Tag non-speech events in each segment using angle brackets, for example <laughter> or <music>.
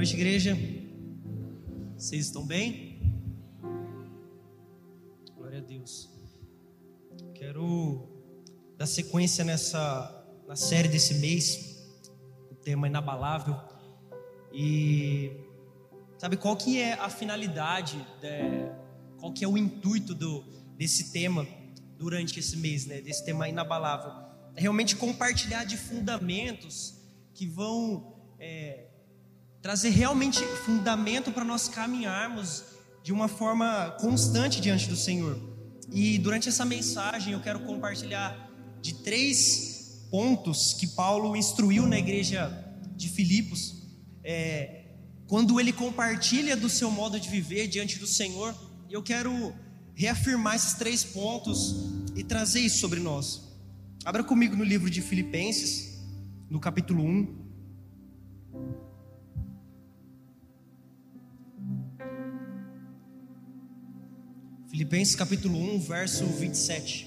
noite, igreja. Vocês estão bem? Glória a Deus. Quero dar sequência nessa na série desse mês, o tema inabalável. E sabe qual que é a finalidade, de, qual que é o intuito do, desse tema durante esse mês, né? Desse tema inabalável. É realmente compartilhar de fundamentos que vão é, trazer realmente fundamento para nós caminharmos de uma forma constante diante do Senhor. E durante essa mensagem eu quero compartilhar de três pontos que Paulo instruiu na igreja de Filipos, é, quando ele compartilha do seu modo de viver diante do Senhor. Eu quero reafirmar esses três pontos e trazer isso sobre nós. Abra comigo no livro de Filipenses, no capítulo 1. Filipenses capítulo 1, verso 27.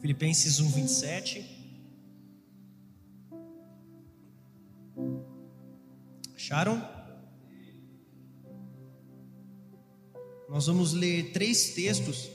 Filipenses 1, 27. Acharam? Nós vamos ler três textos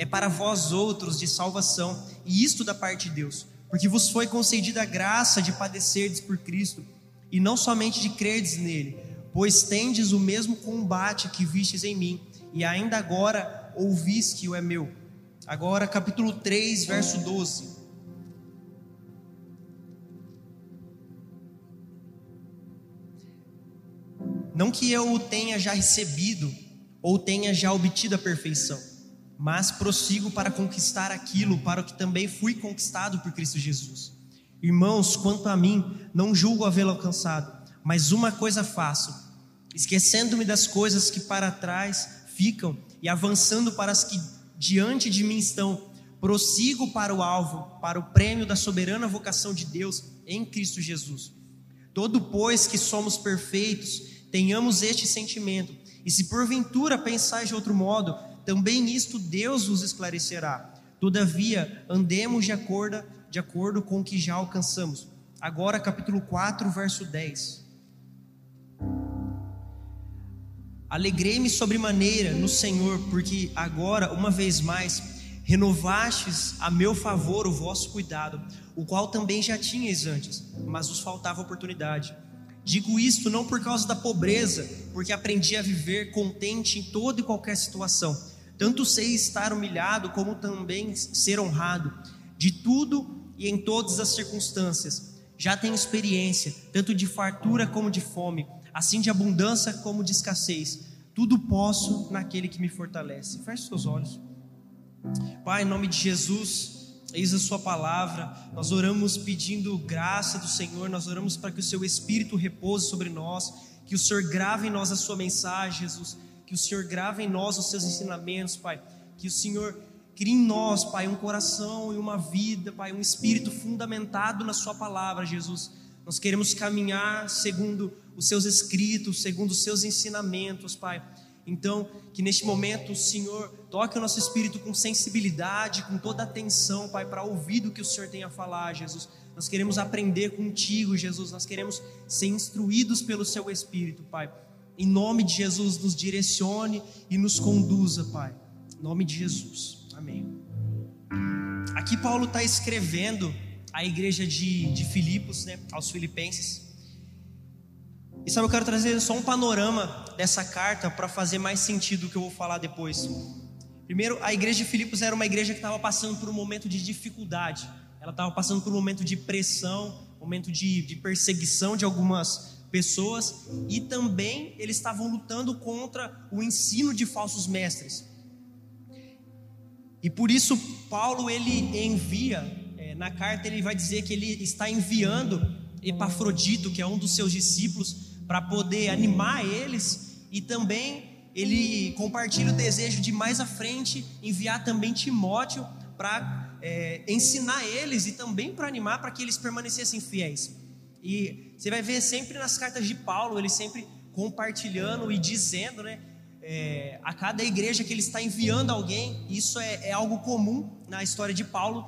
é para vós outros de salvação, e isto da parte de Deus, porque vos foi concedida a graça de padecerdes por Cristo, e não somente de crerdes nele, pois tendes o mesmo combate que vistes em mim, e ainda agora ouvis que o é meu. Agora, capítulo 3, verso 12. Não que eu o tenha já recebido, ou tenha já obtido a perfeição mas prossigo para conquistar aquilo para o que também fui conquistado por Cristo Jesus. Irmãos, quanto a mim, não julgo havê-lo alcançado, mas uma coisa faço, esquecendo-me das coisas que para trás ficam e avançando para as que diante de mim estão, prossigo para o alvo, para o prêmio da soberana vocação de Deus em Cristo Jesus. Todo pois que somos perfeitos, tenhamos este sentimento, e se porventura pensais de outro modo, também isto Deus vos esclarecerá. Todavia, andemos de acordo, de acordo com o que já alcançamos. Agora, capítulo 4, verso 10. Alegrei-me sobremaneira no Senhor, porque agora, uma vez mais, renovastes a meu favor o vosso cuidado, o qual também já tinhais antes, mas vos faltava oportunidade. Digo isto não por causa da pobreza, porque aprendi a viver contente em toda e qualquer situação tanto sei estar humilhado, como também ser honrado, de tudo e em todas as circunstâncias. Já tenho experiência, tanto de fartura como de fome, assim de abundância como de escassez. Tudo posso naquele que me fortalece. Feche seus olhos. Pai, em nome de Jesus, eis a Sua palavra. Nós oramos pedindo graça do Senhor, nós oramos para que o Seu Espírito repouse sobre nós, que o Senhor grave em nós a Sua mensagem, Jesus que o Senhor grave em nós os seus ensinamentos, Pai. Que o Senhor crie em nós, Pai, um coração e uma vida, Pai, um espírito fundamentado na Sua palavra, Jesus. Nós queremos caminhar segundo os seus escritos, segundo os seus ensinamentos, Pai. Então, que neste momento o Senhor toque o nosso espírito com sensibilidade, com toda atenção, Pai, para ouvir o que o Senhor tem a falar, Jesus. Nós queremos aprender contigo, Jesus. Nós queremos ser instruídos pelo Seu Espírito, Pai. Em nome de Jesus, nos direcione e nos conduza, Pai. Em nome de Jesus. Amém. Aqui Paulo está escrevendo à igreja de, de Filipos, né, aos filipenses. E sabe, eu quero trazer só um panorama dessa carta para fazer mais sentido o que eu vou falar depois. Primeiro, a igreja de Filipos era uma igreja que estava passando por um momento de dificuldade. Ela estava passando por um momento de pressão, momento de, de perseguição de algumas pessoas e também eles estavam lutando contra o ensino de falsos mestres. E por isso Paulo ele envia é, na carta ele vai dizer que ele está enviando Epafrodito, que é um dos seus discípulos, para poder animar eles e também ele compartilha o desejo de mais à frente enviar também Timóteo para é, ensinar eles e também para animar para que eles permanecessem fiéis. E você vai ver sempre nas cartas de Paulo, ele sempre compartilhando e dizendo, né? É, a cada igreja que ele está enviando alguém, isso é, é algo comum na história de Paulo,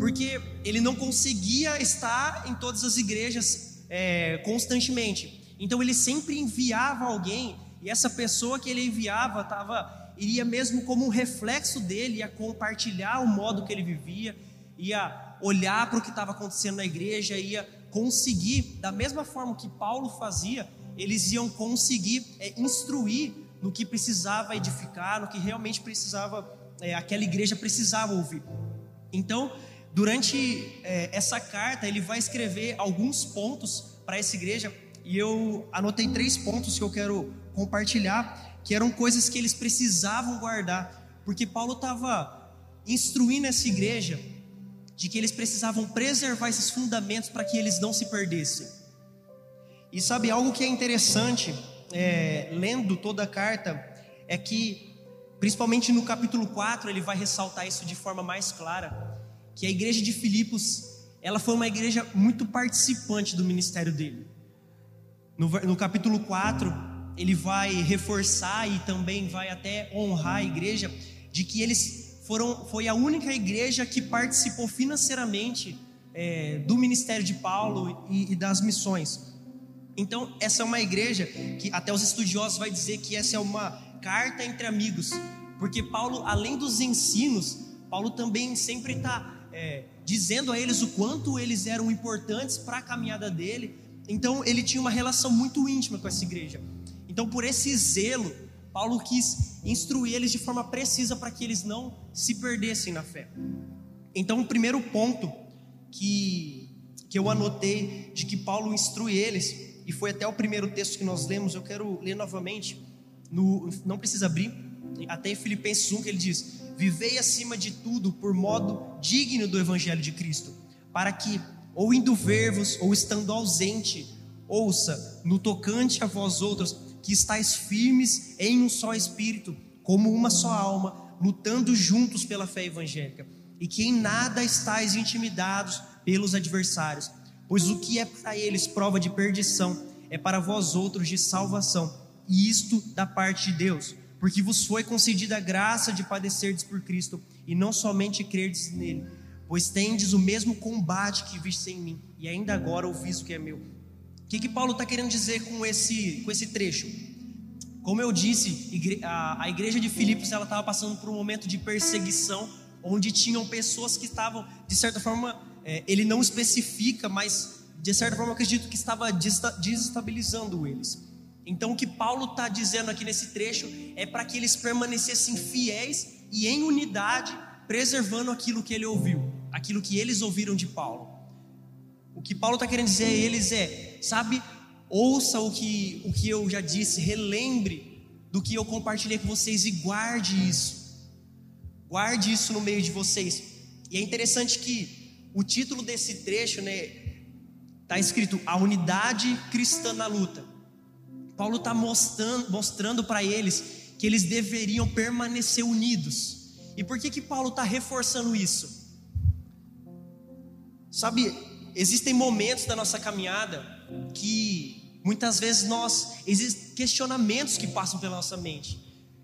porque ele não conseguia estar em todas as igrejas é, constantemente. Então ele sempre enviava alguém e essa pessoa que ele enviava tava iria mesmo como um reflexo dele, ia compartilhar o modo que ele vivia, ia olhar para o que estava acontecendo na igreja, ia conseguir, da mesma forma que Paulo fazia, eles iam conseguir é, instruir no que precisava edificar, no que realmente precisava, é, aquela igreja precisava ouvir. Então, durante é, essa carta, ele vai escrever alguns pontos para essa igreja, e eu anotei três pontos que eu quero compartilhar, que eram coisas que eles precisavam guardar, porque Paulo estava instruindo essa igreja de que eles precisavam preservar esses fundamentos para que eles não se perdessem. E sabe algo que é interessante, é, lendo toda a carta, é que, principalmente no capítulo 4, ele vai ressaltar isso de forma mais clara, que a igreja de Filipos, ela foi uma igreja muito participante do ministério dele. No, no capítulo 4, ele vai reforçar e também vai até honrar a igreja de que eles foram foi a única igreja que participou financeiramente é, do ministério de Paulo e, e, das missões. Então essa é uma igreja que até os estudiosos vai dizer que essa é uma carta entre amigos, porque Paulo além dos ensinos, Paulo também sempre está é, dizendo a eles o quanto eles eram importantes para a caminhada dele. Então ele tinha uma relação muito íntima com essa igreja. Então, por esse zelo, Paulo quis instruir eles de forma precisa para que eles não se perdessem na fé. Então, o primeiro ponto que, que eu anotei de que Paulo instrui eles, e foi até o primeiro texto que nós lemos, eu quero ler novamente, no, não precisa abrir, até em Filipenses 1 que ele diz: Vivei acima de tudo por modo digno do Evangelho de Cristo, para que, ou indo ver-vos, ou estando ausente, ouça, no tocante a vós outros, que estáis firmes em um só espírito, como uma só alma, lutando juntos pela fé evangélica, e que em nada estáis intimidados pelos adversários, pois o que é para eles prova de perdição é para vós outros de salvação, e isto da parte de Deus, porque vos foi concedida a graça de padecerdes por Cristo, e não somente crerdes nele, pois tendes o mesmo combate que viste em mim, e ainda agora ouvis o que é meu que, que Paulo está querendo dizer com esse, com esse trecho? Como eu disse, a, igreja de Filipos estava passando por um momento de perseguição, onde tinham pessoas que estavam, de certa forma, é, ele não especifica, mas de certa forma acredito que estava desestabilizando eles. Então o que Paulo está dizendo aqui nesse trecho é para que eles permanecessem fiéis e em unidade, preservando aquilo que ele ouviu, aquilo que eles ouviram de Paulo. O que Paulo está querendo dizer a eles é, sabe, ouça o que, o que eu já disse, relembre do que eu compartilhei com vocês e guarde isso. Guarde isso no meio de vocês. E é interessante que o título desse trecho, né, está escrito A Unidade Cristã na Luta. Paulo está mostrando, mostrando para eles que eles deveriam permanecer unidos. E por que que Paulo está reforçando isso? Sabe, existem momentos da nossa caminhada que muitas vezes nós existem questionamentos que passam pela nossa mente.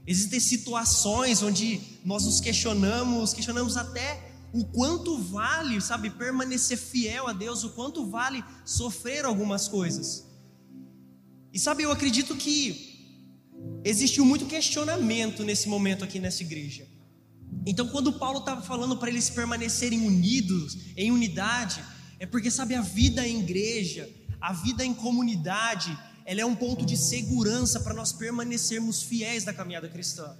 Existem situações onde nós nos questionamos, questionamos até o quanto vale, sabe, permanecer fiel a Deus, o quanto vale sofrer algumas coisas. E sabe, eu acredito que existiu muito questionamento nesse momento aqui nessa igreja. Então, quando Paulo estava falando para eles permanecerem unidos, em unidade, é porque, sabe, a vida em igreja, a vida em comunidade, ela é um ponto de segurança para nós permanecermos fiéis da caminhada cristã.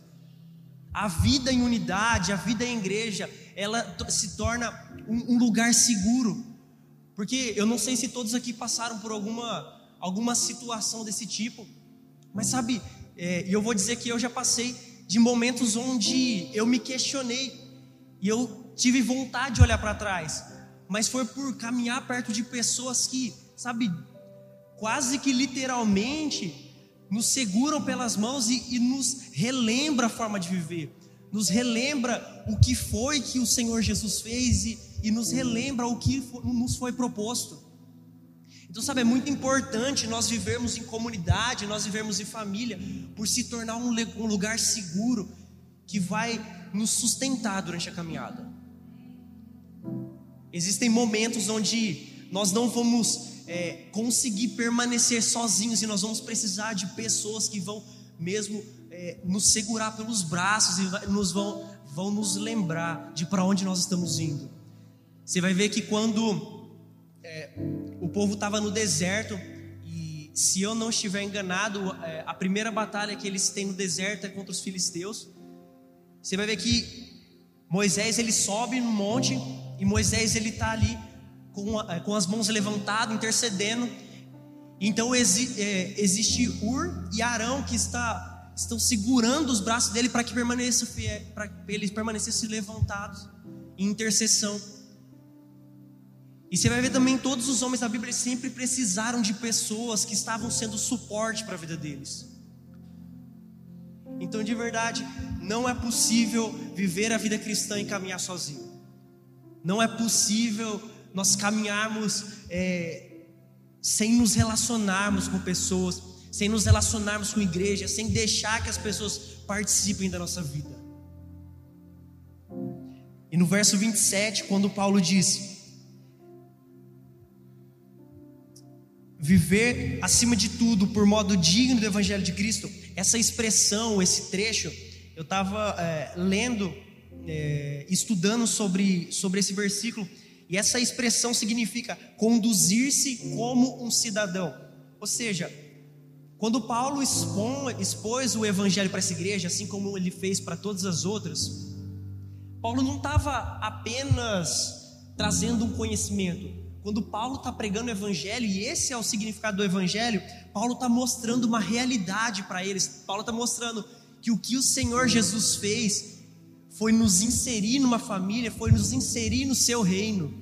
A vida em unidade, a vida em igreja, ela se torna um, um lugar seguro. Porque eu não sei se todos aqui passaram por alguma alguma situação desse tipo. Mas sabe, é, e eu vou dizer que eu já passei de momentos onde eu me questionei e eu tive vontade de olhar para trás, mas foi por caminhar perto de pessoas que, sabe, quase que literalmente nos seguram pelas mãos e, e nos relembra a forma de viver, nos relembra o que foi que o Senhor Jesus fez e, e nos relembra o que foi, nos foi proposto. Então, sabe, é muito importante nós vivermos em comunidade, nós vivermos em família, por se tornar um, um lugar seguro que vai nos sustentar durante a caminhada. Existem momentos onde nós não vamos é, conseguir permanecer sozinhos e nós vamos precisar de pessoas que vão mesmo é, nos segurar pelos braços e nos vão, vão nos lembrar de para onde nós estamos indo. Você vai ver que quando é, o povo estava no deserto, e se eu não estiver enganado, é, a primeira batalha que eles têm no deserto é contra os filisteus. Você vai ver que Moisés ele sobe no monte e Moisés ele está ali com, a, com as mãos levantadas, intercedendo. Então exi, é, existe Ur e Arão que está, estão segurando os braços dele para que permaneça para eles permanecessem levantados em intercessão. E você vai ver também todos os homens da Bíblia sempre precisaram de pessoas que estavam sendo suporte para a vida deles. Então, de verdade, não é possível viver a vida cristã e caminhar sozinho. Não é possível nós caminharmos é, sem nos relacionarmos com pessoas, sem nos relacionarmos com igreja, sem deixar que as pessoas participem da nossa vida. E no verso 27, quando Paulo diz: Viver acima de tudo por modo digno do Evangelho de Cristo, essa expressão, esse trecho, eu estava é, lendo, é, estudando sobre, sobre esse versículo, e essa expressão significa conduzir-se como um cidadão. Ou seja, quando Paulo expôs o evangelho para essa igreja, assim como ele fez para todas as outras, Paulo não estava apenas trazendo um conhecimento. Quando Paulo está pregando o evangelho, e esse é o significado do evangelho, Paulo está mostrando uma realidade para eles. Paulo está mostrando que o que o Senhor Jesus fez foi nos inserir numa família, foi nos inserir no seu reino.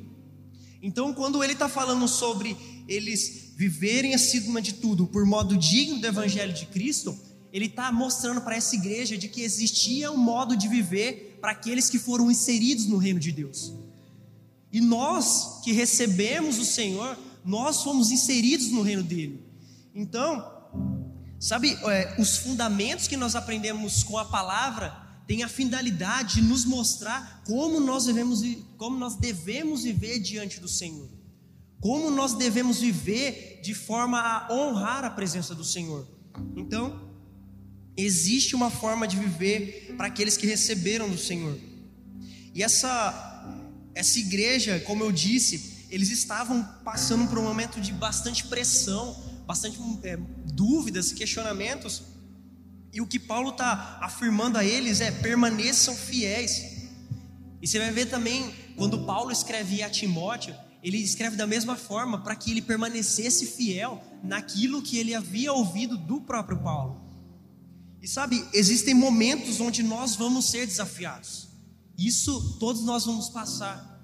Então, quando ele está falando sobre eles viverem acima de tudo por modo digno do Evangelho de Cristo, ele está mostrando para essa igreja de que existia um modo de viver para aqueles que foram inseridos no reino de Deus. E nós que recebemos o Senhor, nós fomos inseridos no reino dele. Então, sabe, é, os fundamentos que nós aprendemos com a palavra tem a finalidade de nos mostrar como nós devemos, como nós devemos viver diante do Senhor. Como nós devemos viver de forma a honrar a presença do Senhor. Então, existe uma forma de viver para aqueles que receberam do Senhor. E essa essa igreja, como eu disse, eles estavam passando por um momento de bastante pressão, bastante é, dúvidas, questionamentos e o que Paulo está afirmando a eles é: permaneçam fiéis. E você vai ver também, quando Paulo escreve a Timóteo, ele escreve da mesma forma, para que ele permanecesse fiel naquilo que ele havia ouvido do próprio Paulo. E sabe, existem momentos onde nós vamos ser desafiados. Isso todos nós vamos passar.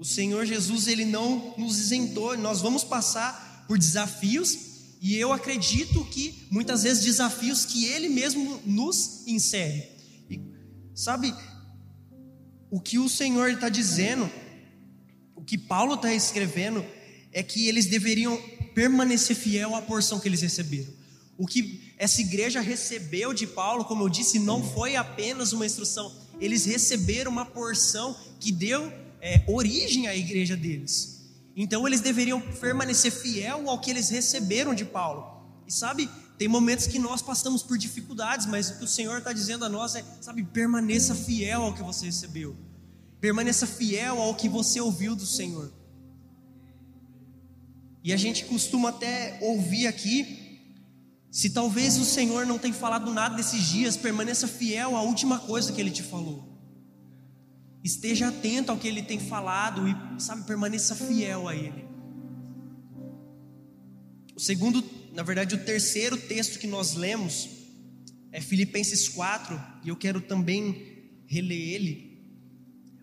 O Senhor Jesus, ele não nos isentou, nós vamos passar por desafios e eu acredito que muitas vezes desafios que Ele mesmo nos insere. E, sabe, o que o Senhor está dizendo, o que Paulo está escrevendo, é que eles deveriam permanecer fiel à porção que eles receberam. O que essa igreja recebeu de Paulo, como eu disse, não foi apenas uma instrução, eles receberam uma porção que deu é, origem à igreja deles. Então eles deveriam permanecer fiel ao que eles receberam de Paulo. E sabe, tem momentos que nós passamos por dificuldades, mas o que o Senhor está dizendo a nós é, sabe, permaneça fiel ao que você recebeu. Permaneça fiel ao que você ouviu do Senhor. E a gente costuma até ouvir aqui, se talvez o Senhor não tenha falado nada nesses dias, permaneça fiel à última coisa que Ele te falou. Esteja atento ao que ele tem falado e, sabe, permaneça fiel a ele. O segundo, na verdade, o terceiro texto que nós lemos é Filipenses 4, e eu quero também reler ele,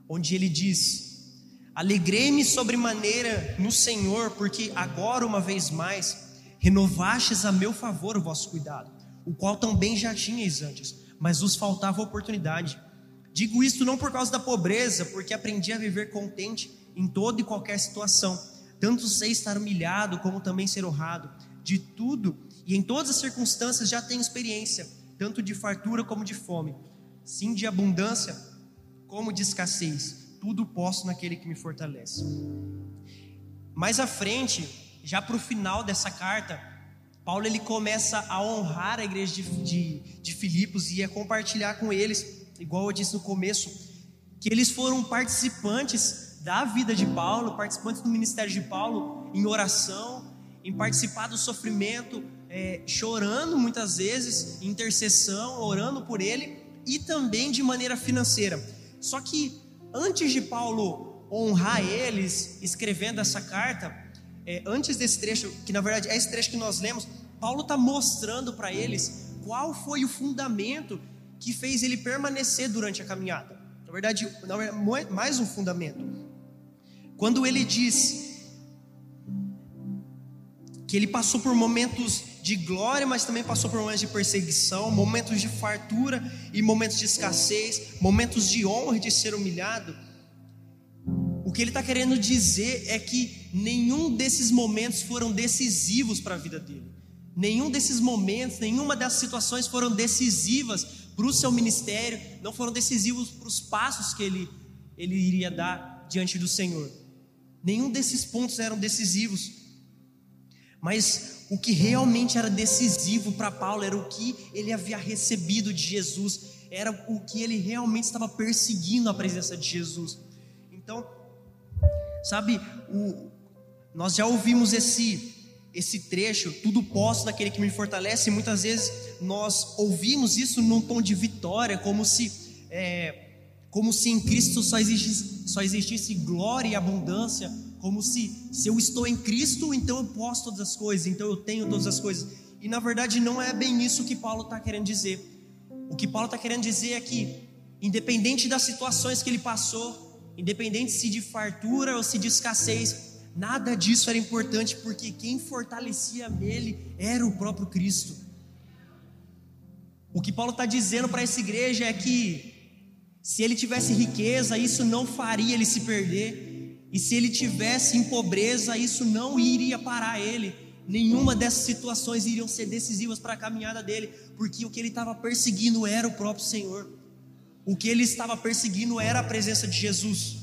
onde ele diz: Alegrei-me sobremaneira no Senhor, porque agora, uma vez mais, renovastes a meu favor o vosso cuidado, o qual também já tinhais antes, mas vos faltava oportunidade. Digo isto não por causa da pobreza, porque aprendi a viver contente em toda e qualquer situação, tanto sei estar humilhado como também ser honrado. De tudo e em todas as circunstâncias já tenho experiência, tanto de fartura como de fome, sim de abundância como de escassez. Tudo posso naquele que me fortalece. Mais à frente, já para o final dessa carta, Paulo ele começa a honrar a igreja de, de, de Filipos e a compartilhar com eles, igual eu disse no começo, que eles foram participantes da vida de Paulo, participantes do ministério de Paulo em oração, em participar do sofrimento, é, chorando muitas vezes, intercessão, orando por ele e também de maneira financeira. Só que antes de Paulo honrar eles, escrevendo essa carta, é, antes desse trecho, que na verdade é esse trecho que nós lemos, Paulo está mostrando para eles qual foi o fundamento que fez ele permanecer durante a caminhada. Na verdade, mais um fundamento. Quando ele diz que ele passou por momentos de glória, mas também passou por momentos de perseguição, momentos de fartura e momentos de escassez, momentos de honra e de ser humilhado. O que ele está querendo dizer é que nenhum desses momentos foram decisivos para a vida dele. Nenhum desses momentos, nenhuma dessas situações foram decisivas para o seu ministério, não foram decisivos para os passos que ele, ele iria dar diante do Senhor. Nenhum desses pontos eram decisivos. Mas o que realmente era decisivo para Paulo era o que ele havia recebido de Jesus, era o que ele realmente estava perseguindo a presença de Jesus. Então, sabe, o, nós já ouvimos esse esse trecho, tudo posso daquele que me fortalece, e muitas vezes nós ouvimos isso num tom de vitória, como se é, como se em Cristo só existisse, só existisse glória e abundância, como se se eu estou em Cristo, então eu posso todas as coisas, então eu tenho todas as coisas. E na verdade não é bem isso que Paulo está querendo dizer. O que Paulo está querendo dizer é que, independente das situações que ele passou, independente se de fartura ou se de escassez, nada disso era importante, porque quem fortalecia nele era o próprio Cristo. O que Paulo está dizendo para essa igreja é que, se ele tivesse riqueza, isso não faria ele se perder. E se ele tivesse em pobreza, isso não iria parar ele. Nenhuma dessas situações iriam ser decisivas para a caminhada dele, porque o que ele estava perseguindo era o próprio Senhor. O que ele estava perseguindo era a presença de Jesus.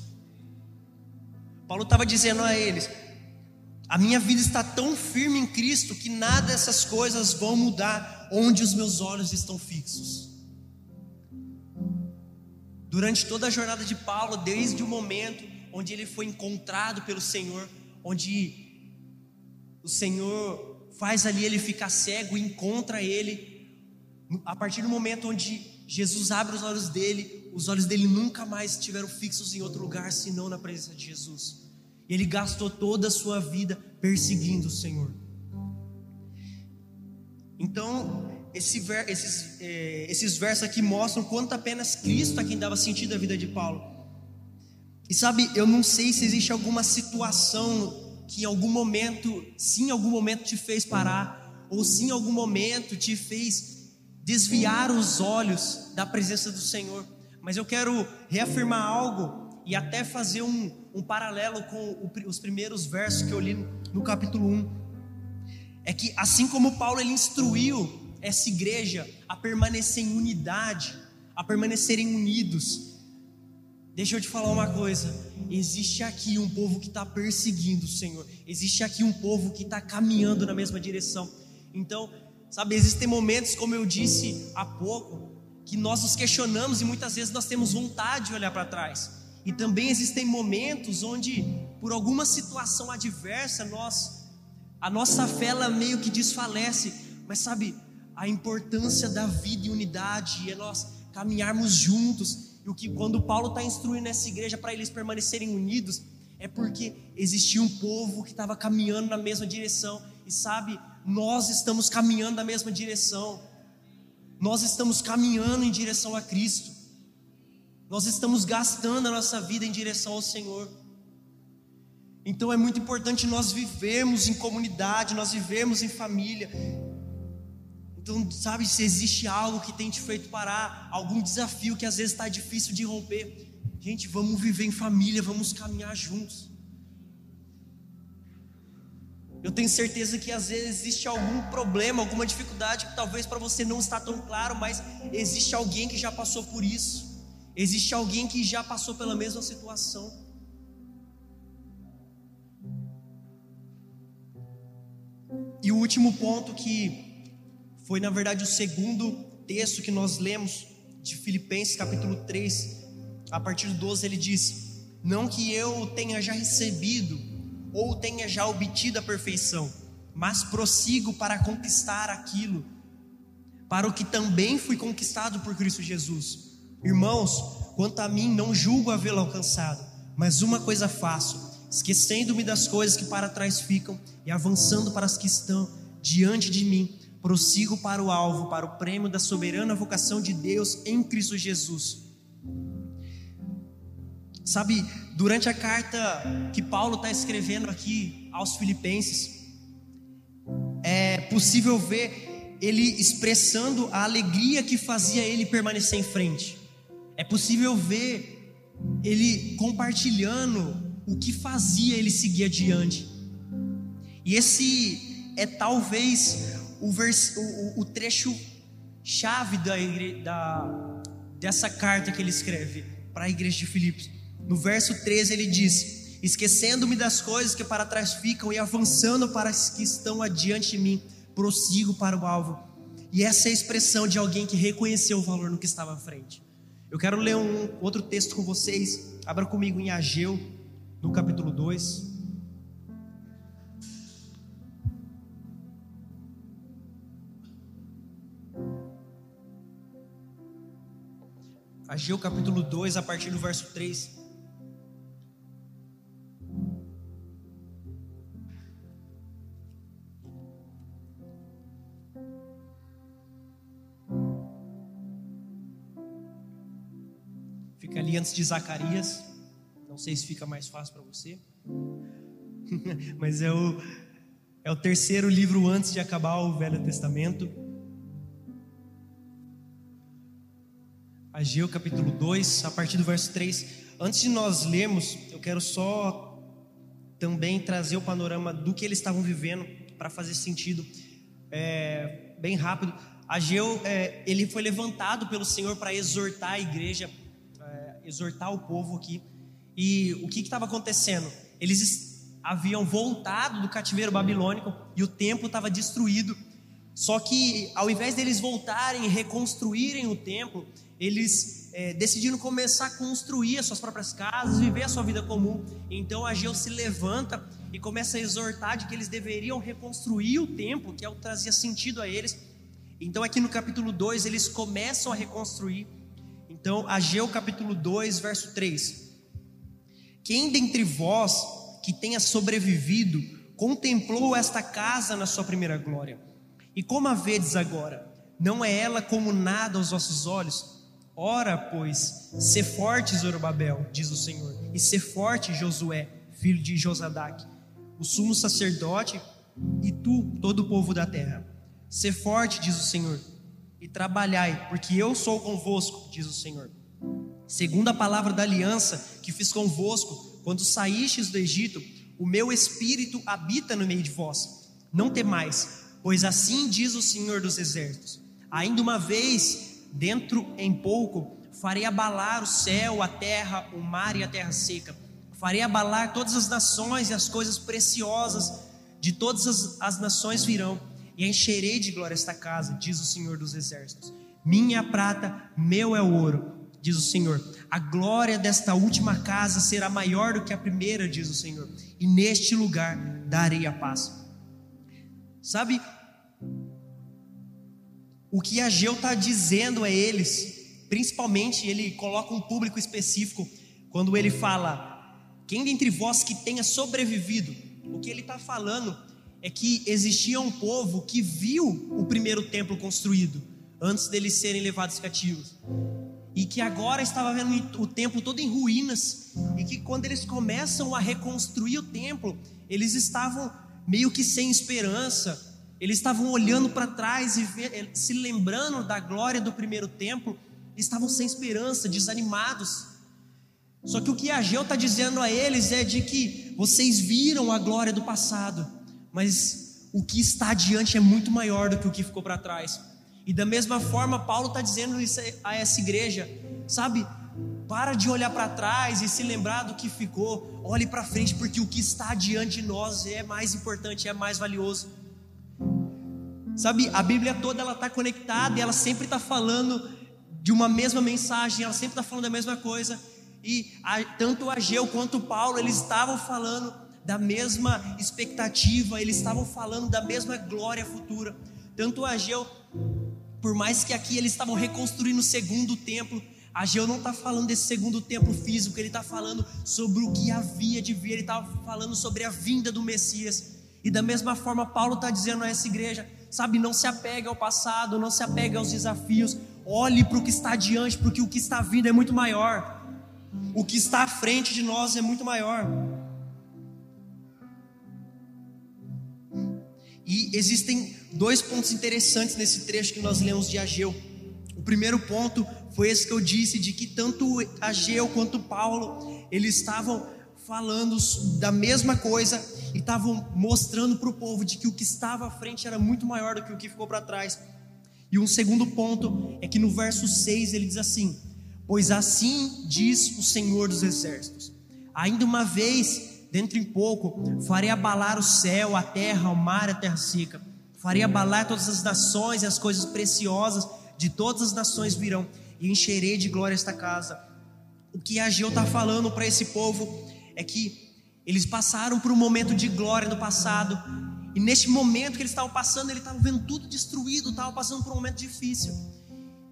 Paulo estava dizendo a eles: a minha vida está tão firme em Cristo que nada dessas coisas vão mudar onde os meus olhos estão fixos. Durante toda a jornada de Paulo, desde o momento onde ele foi encontrado pelo Senhor, onde o Senhor faz ali ele ficar cego e encontra ele, a partir do momento onde Jesus abre os olhos dele, os olhos dele nunca mais estiveram fixos em outro lugar senão na presença de Jesus. E ele gastou toda a sua vida perseguindo o Senhor. Então, esse ver, esses, é, esses versos aqui mostram quanto apenas Cristo a quem dava sentido à vida de Paulo. E sabe, eu não sei se existe alguma situação que em algum momento, sim, em algum momento te fez parar, ou sim, em algum momento te fez desviar os olhos da presença do Senhor. Mas eu quero reafirmar algo e até fazer um, um paralelo com os primeiros versos que eu li no capítulo 1. É que assim como Paulo ele instruiu essa igreja a permanecer em unidade, a permanecerem unidos, Deixa eu te falar uma coisa: existe aqui um povo que está perseguindo o Senhor, existe aqui um povo que está caminhando na mesma direção. Então, sabe, existem momentos, como eu disse há pouco, que nós nos questionamos e muitas vezes nós temos vontade de olhar para trás. E também existem momentos onde, por alguma situação adversa, nós, a nossa fé ela meio que desfalece. Mas sabe, a importância da vida e unidade é nós caminharmos juntos e o que quando Paulo está instruindo essa igreja para eles permanecerem unidos, é porque existia um povo que estava caminhando na mesma direção, e sabe, nós estamos caminhando na mesma direção. Nós estamos caminhando em direção a Cristo. Nós estamos gastando a nossa vida em direção ao Senhor. Então é muito importante nós vivermos em comunidade, nós vivermos em família. Então, sabe, se existe algo que tem te feito parar, algum desafio que às vezes está difícil de romper, gente, vamos viver em família, vamos caminhar juntos. Eu tenho certeza que às vezes existe algum problema, alguma dificuldade que talvez para você não está tão claro, mas existe alguém que já passou por isso. Existe alguém que já passou pela mesma situação. E o último ponto que foi na verdade o segundo texto que nós lemos de Filipenses capítulo 3, a partir do 12 ele diz: "Não que eu tenha já recebido ou tenha já obtido a perfeição, mas prossigo para conquistar aquilo, para o que também fui conquistado por Cristo Jesus. Irmãos, quanto a mim, não julgo havê-lo alcançado, mas uma coisa faço, esquecendo-me das coisas que para trás ficam e avançando para as que estão diante de mim, prossigo para o alvo, para o prêmio da soberana vocação de Deus em Cristo Jesus. Sabe, durante a carta que Paulo está escrevendo aqui aos Filipenses, é possível ver ele expressando a alegria que fazia ele permanecer em frente. É possível ver ele compartilhando o que fazia ele seguir adiante. E esse é talvez o, vers, o, o trecho chave da, da, dessa carta que ele escreve para a igreja de Filipos. No verso 13 ele diz: Esquecendo-me das coisas que para trás ficam e avançando para as que estão adiante de mim, prossigo para o alvo. E essa é a expressão de alguém que reconheceu o valor no que estava à frente. Eu quero ler um outro texto com vocês. Abra comigo em Ageu, no capítulo 2. Ageu capítulo 2, a partir do verso 3. Ali antes de Zacarias. Não sei se fica mais fácil para você. <laughs> Mas é o, é o terceiro livro antes de acabar o Velho Testamento. Ageu capítulo 2, a partir do verso 3. Antes de nós lermos, eu quero só também trazer o panorama do que eles estavam vivendo para fazer sentido. É, bem rápido. Ageu, é, ele foi levantado pelo Senhor para exortar a igreja exortar o povo aqui. E o que estava acontecendo? Eles haviam voltado do cativeiro babilônico e o templo estava destruído. Só que ao invés deles voltarem e reconstruírem o templo, eles é, decidiram começar a construir as suas próprias casas, viver a sua vida comum. Então Ageu se levanta e começa a exortar de que eles deveriam reconstruir o templo, que é o que trazia sentido a eles. Então aqui no capítulo 2 eles começam a reconstruir então, Ageu capítulo 2, verso 3. Quem dentre vós que tenha sobrevivido contemplou esta casa na sua primeira glória? E como a vedes agora? Não é ela como nada aos vossos olhos? Ora, pois, se forte, Zorobabel, diz o Senhor, e se forte, Josué, filho de Josadac, o sumo sacerdote, e tu, todo o povo da terra. Se forte, diz o Senhor, e trabalhai, porque eu sou convosco, diz o Senhor. Segundo a palavra da aliança que fiz convosco, quando saístes do Egito, o meu espírito habita no meio de vós. Não temais, pois assim diz o Senhor dos exércitos: ainda uma vez, dentro em pouco, farei abalar o céu, a terra, o mar e a terra seca. Farei abalar todas as nações e as coisas preciosas de todas as, as nações virão e encherei de glória esta casa, diz o Senhor dos Exércitos. Minha prata, meu é o ouro, diz o Senhor. A glória desta última casa será maior do que a primeira, diz o Senhor. E neste lugar darei a paz. Sabe, o que Ageu está dizendo a eles, principalmente ele coloca um público específico, quando ele fala: quem dentre vós que tenha sobrevivido, o que ele está falando é que existia um povo que viu o primeiro templo construído antes deles serem levados cativos. E que agora estava vendo o templo todo em ruínas. E que quando eles começam a reconstruir o templo, eles estavam meio que sem esperança. Eles estavam olhando para trás e ver, se lembrando da glória do primeiro templo. Estavam sem esperança, desanimados. Só que o que Ageu está dizendo a eles é de que vocês viram a glória do passado, mas o que está adiante é muito maior do que o que ficou para trás. E da mesma forma, Paulo está dizendo isso a essa igreja, sabe? Para de olhar para trás e se lembrar do que ficou, olhe para frente, porque o que está diante de nós é mais importante, é mais valioso. Sabe, a Bíblia toda ela está conectada e ela sempre está falando de uma mesma mensagem, ela sempre está falando da mesma coisa. E a, tanto Ageu quanto Paulo, eles estavam falando da mesma expectativa, eles estavam falando da mesma glória futura. Tanto Ageu, por mais que aqui eles estavam reconstruindo o segundo templo, Ageu não está falando desse segundo templo físico, ele está falando sobre o que havia de vir, ele estava falando sobre a vinda do Messias. E da mesma forma, Paulo está dizendo a essa igreja: sabe, não se apegue ao passado, não se apegue aos desafios, olhe para o que está adiante, porque o que está vindo é muito maior. O que está à frente de nós é muito maior. E existem dois pontos interessantes nesse trecho que nós lemos de Ageu. O primeiro ponto foi esse que eu disse de que tanto Ageu quanto Paulo, eles estavam falando da mesma coisa e estavam mostrando para o povo de que o que estava à frente era muito maior do que o que ficou para trás. E um segundo ponto é que no verso 6 ele diz assim: Pois assim diz o Senhor dos Exércitos: Ainda uma vez, dentro em pouco, farei abalar o céu, a terra, o mar, a terra seca. Farei abalar todas as nações e as coisas preciosas de todas as nações virão, e encherei de glória esta casa. O que Ageu está falando para esse povo é que eles passaram por um momento de glória no passado, e neste momento que eles estavam passando, eles estavam vendo tudo destruído, estavam passando por um momento difícil.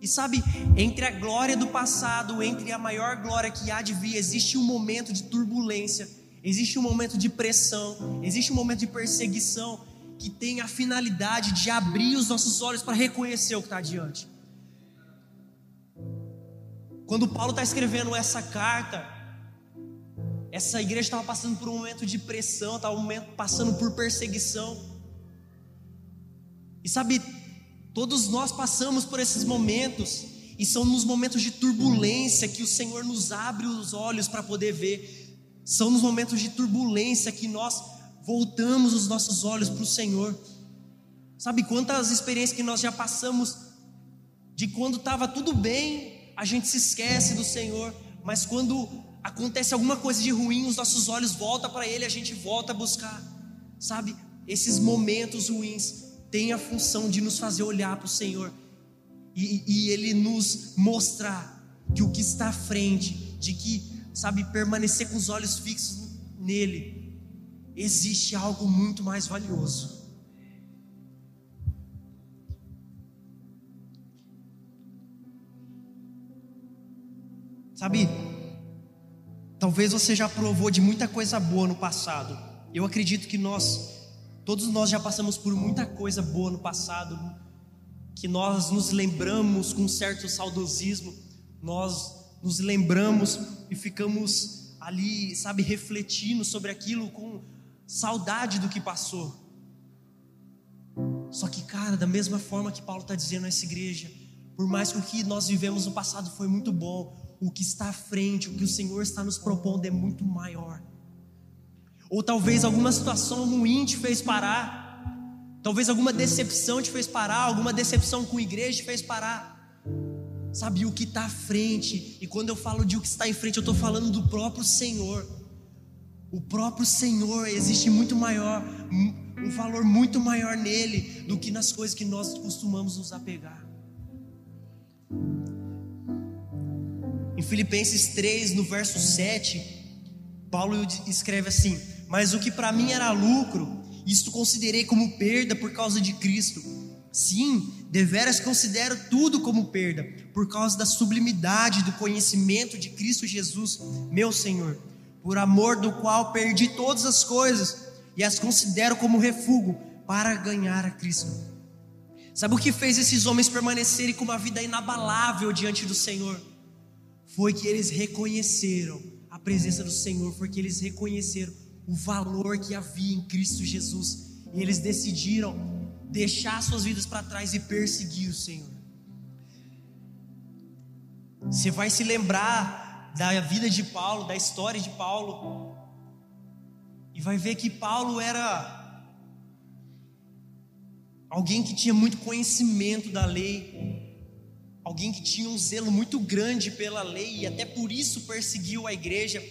E sabe, entre a glória do passado, entre a maior glória que há de vir, existe um momento de turbulência, existe um momento de pressão, existe um momento de perseguição que tem a finalidade de abrir os nossos olhos para reconhecer o que está adiante. Quando Paulo está escrevendo essa carta, essa igreja estava passando por um momento de pressão, estava passando por perseguição. E sabe, Todos nós passamos por esses momentos, e são nos momentos de turbulência que o Senhor nos abre os olhos para poder ver. São nos momentos de turbulência que nós voltamos os nossos olhos para o Senhor. Sabe quantas experiências que nós já passamos de quando estava tudo bem, a gente se esquece do Senhor, mas quando acontece alguma coisa de ruim, os nossos olhos voltam para Ele, a gente volta a buscar. Sabe, esses momentos ruins tem a função de nos fazer olhar para o Senhor e, e Ele nos mostrar que o que está à frente, de que, sabe, permanecer com os olhos fixos nele, existe algo muito mais valioso. Sabe, talvez você já provou de muita coisa boa no passado. Eu acredito que nós Todos nós já passamos por muita coisa boa no passado, que nós nos lembramos com certo saudosismo, nós nos lembramos e ficamos ali, sabe, refletindo sobre aquilo com saudade do que passou. Só que, cara, da mesma forma que Paulo está dizendo a essa igreja, por mais que o que nós vivemos no passado foi muito bom, o que está à frente, o que o Senhor está nos propondo é muito maior. Ou talvez alguma situação ruim te fez parar. Talvez alguma decepção te fez parar, alguma decepção com a igreja te fez parar. Sabe o que está à frente? E quando eu falo de o que está em frente, eu estou falando do próprio Senhor. O próprio Senhor existe muito maior, um valor muito maior nele do que nas coisas que nós costumamos nos apegar. Em Filipenses 3, no verso 7, Paulo escreve assim: mas o que para mim era lucro, isto considerei como perda por causa de Cristo. Sim, deveras considero tudo como perda, por causa da sublimidade do conhecimento de Cristo Jesus, meu Senhor, por amor do qual perdi todas as coisas e as considero como refúgio para ganhar a Cristo. Sabe o que fez esses homens permanecerem com uma vida inabalável diante do Senhor? Foi que eles reconheceram a presença do Senhor, foi que eles reconheceram o valor que havia em Cristo Jesus, e eles decidiram deixar suas vidas para trás e perseguir o Senhor. Você vai se lembrar da vida de Paulo, da história de Paulo, e vai ver que Paulo era alguém que tinha muito conhecimento da lei, alguém que tinha um zelo muito grande pela lei e até por isso perseguiu a igreja.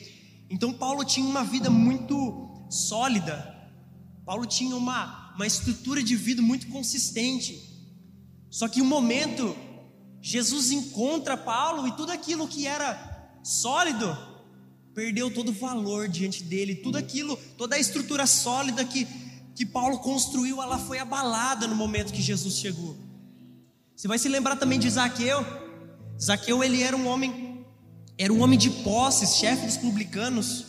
Então Paulo tinha uma vida muito sólida. Paulo tinha uma, uma estrutura de vida muito consistente. Só que um momento Jesus encontra Paulo e tudo aquilo que era sólido perdeu todo o valor diante dele, tudo aquilo, toda a estrutura sólida que, que Paulo construiu, ela foi abalada no momento que Jesus chegou. Você vai se lembrar também de Zaqueu. Zaqueu ele era um homem, era um homem de posses, chefe dos publicanos,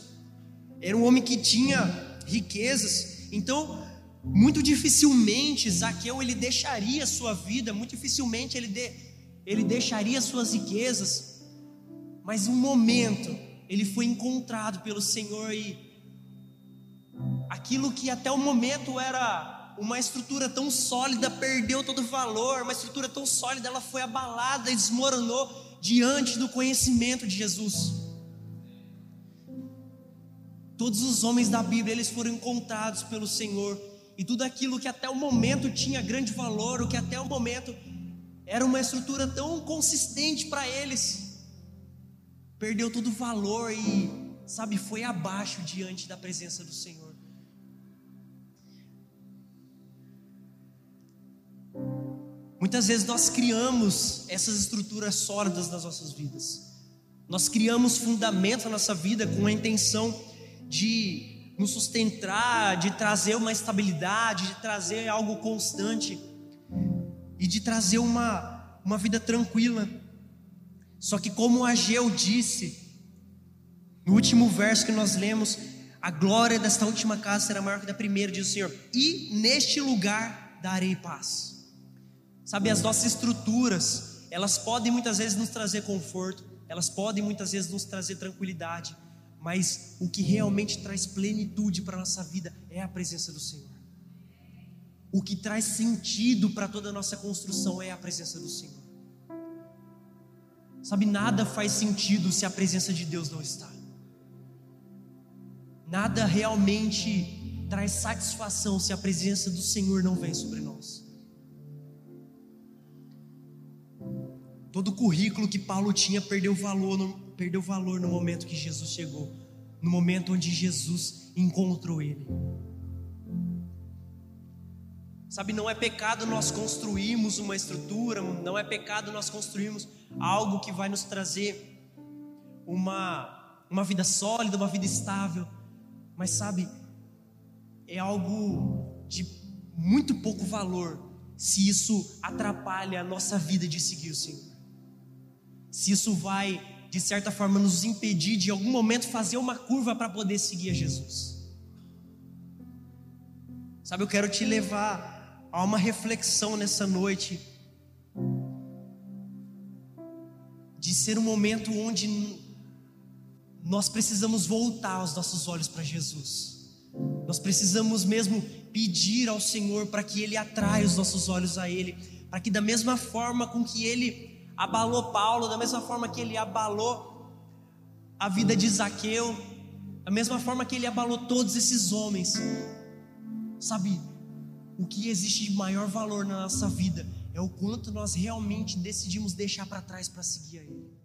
era um homem que tinha riquezas. Então, muito dificilmente Zaqueu ele deixaria sua vida, muito dificilmente ele de, ele deixaria suas riquezas, mas um momento ele foi encontrado pelo Senhor e aquilo que até o momento era uma estrutura tão sólida perdeu todo o valor, uma estrutura tão sólida ela foi abalada e desmoronou diante do conhecimento de Jesus. Todos os homens da Bíblia eles foram encontrados pelo Senhor e tudo aquilo que até o momento tinha grande valor, o que até o momento era uma estrutura tão consistente para eles, perdeu todo o valor e, sabe, foi abaixo diante da presença do Senhor. Muitas vezes nós criamos essas estruturas sólidas nas nossas vidas. Nós criamos fundamentos na nossa vida com a intenção de nos sustentar, de trazer uma estabilidade, de trazer algo constante e de trazer uma, uma vida tranquila. Só que, como Ageu disse, no último verso que nós lemos, a glória desta última casa será maior que da primeira, diz o Senhor, e neste lugar darei paz. Sabe, as nossas estruturas, elas podem muitas vezes nos trazer conforto, elas podem muitas vezes nos trazer tranquilidade, mas o que realmente traz plenitude para a nossa vida é a presença do Senhor. O que traz sentido para toda a nossa construção é a presença do Senhor. Sabe, nada faz sentido se a presença de Deus não está. Nada realmente traz satisfação se a presença do Senhor não vem sobre nós. Todo currículo que Paulo tinha perdeu valor, no, perdeu valor no momento que Jesus chegou, no momento onde Jesus encontrou ele. Sabe, não é pecado nós construirmos uma estrutura, não é pecado nós construirmos algo que vai nos trazer uma, uma vida sólida, uma vida estável, mas sabe, é algo de muito pouco valor se isso atrapalha a nossa vida de seguir o Senhor. Se isso vai, de certa forma, nos impedir de em algum momento fazer uma curva para poder seguir a Jesus. Sabe, eu quero te levar há uma reflexão nessa noite de ser um momento onde nós precisamos voltar os nossos olhos para Jesus. Nós precisamos mesmo pedir ao Senhor para que Ele atraia os nossos olhos a Ele, para que da mesma forma com que Ele abalou Paulo, da mesma forma que Ele abalou a vida de Zaqueu, da mesma forma que Ele abalou todos esses homens, sabe? O que existe de maior valor na nossa vida é o quanto nós realmente decidimos deixar para trás para seguir a Ele.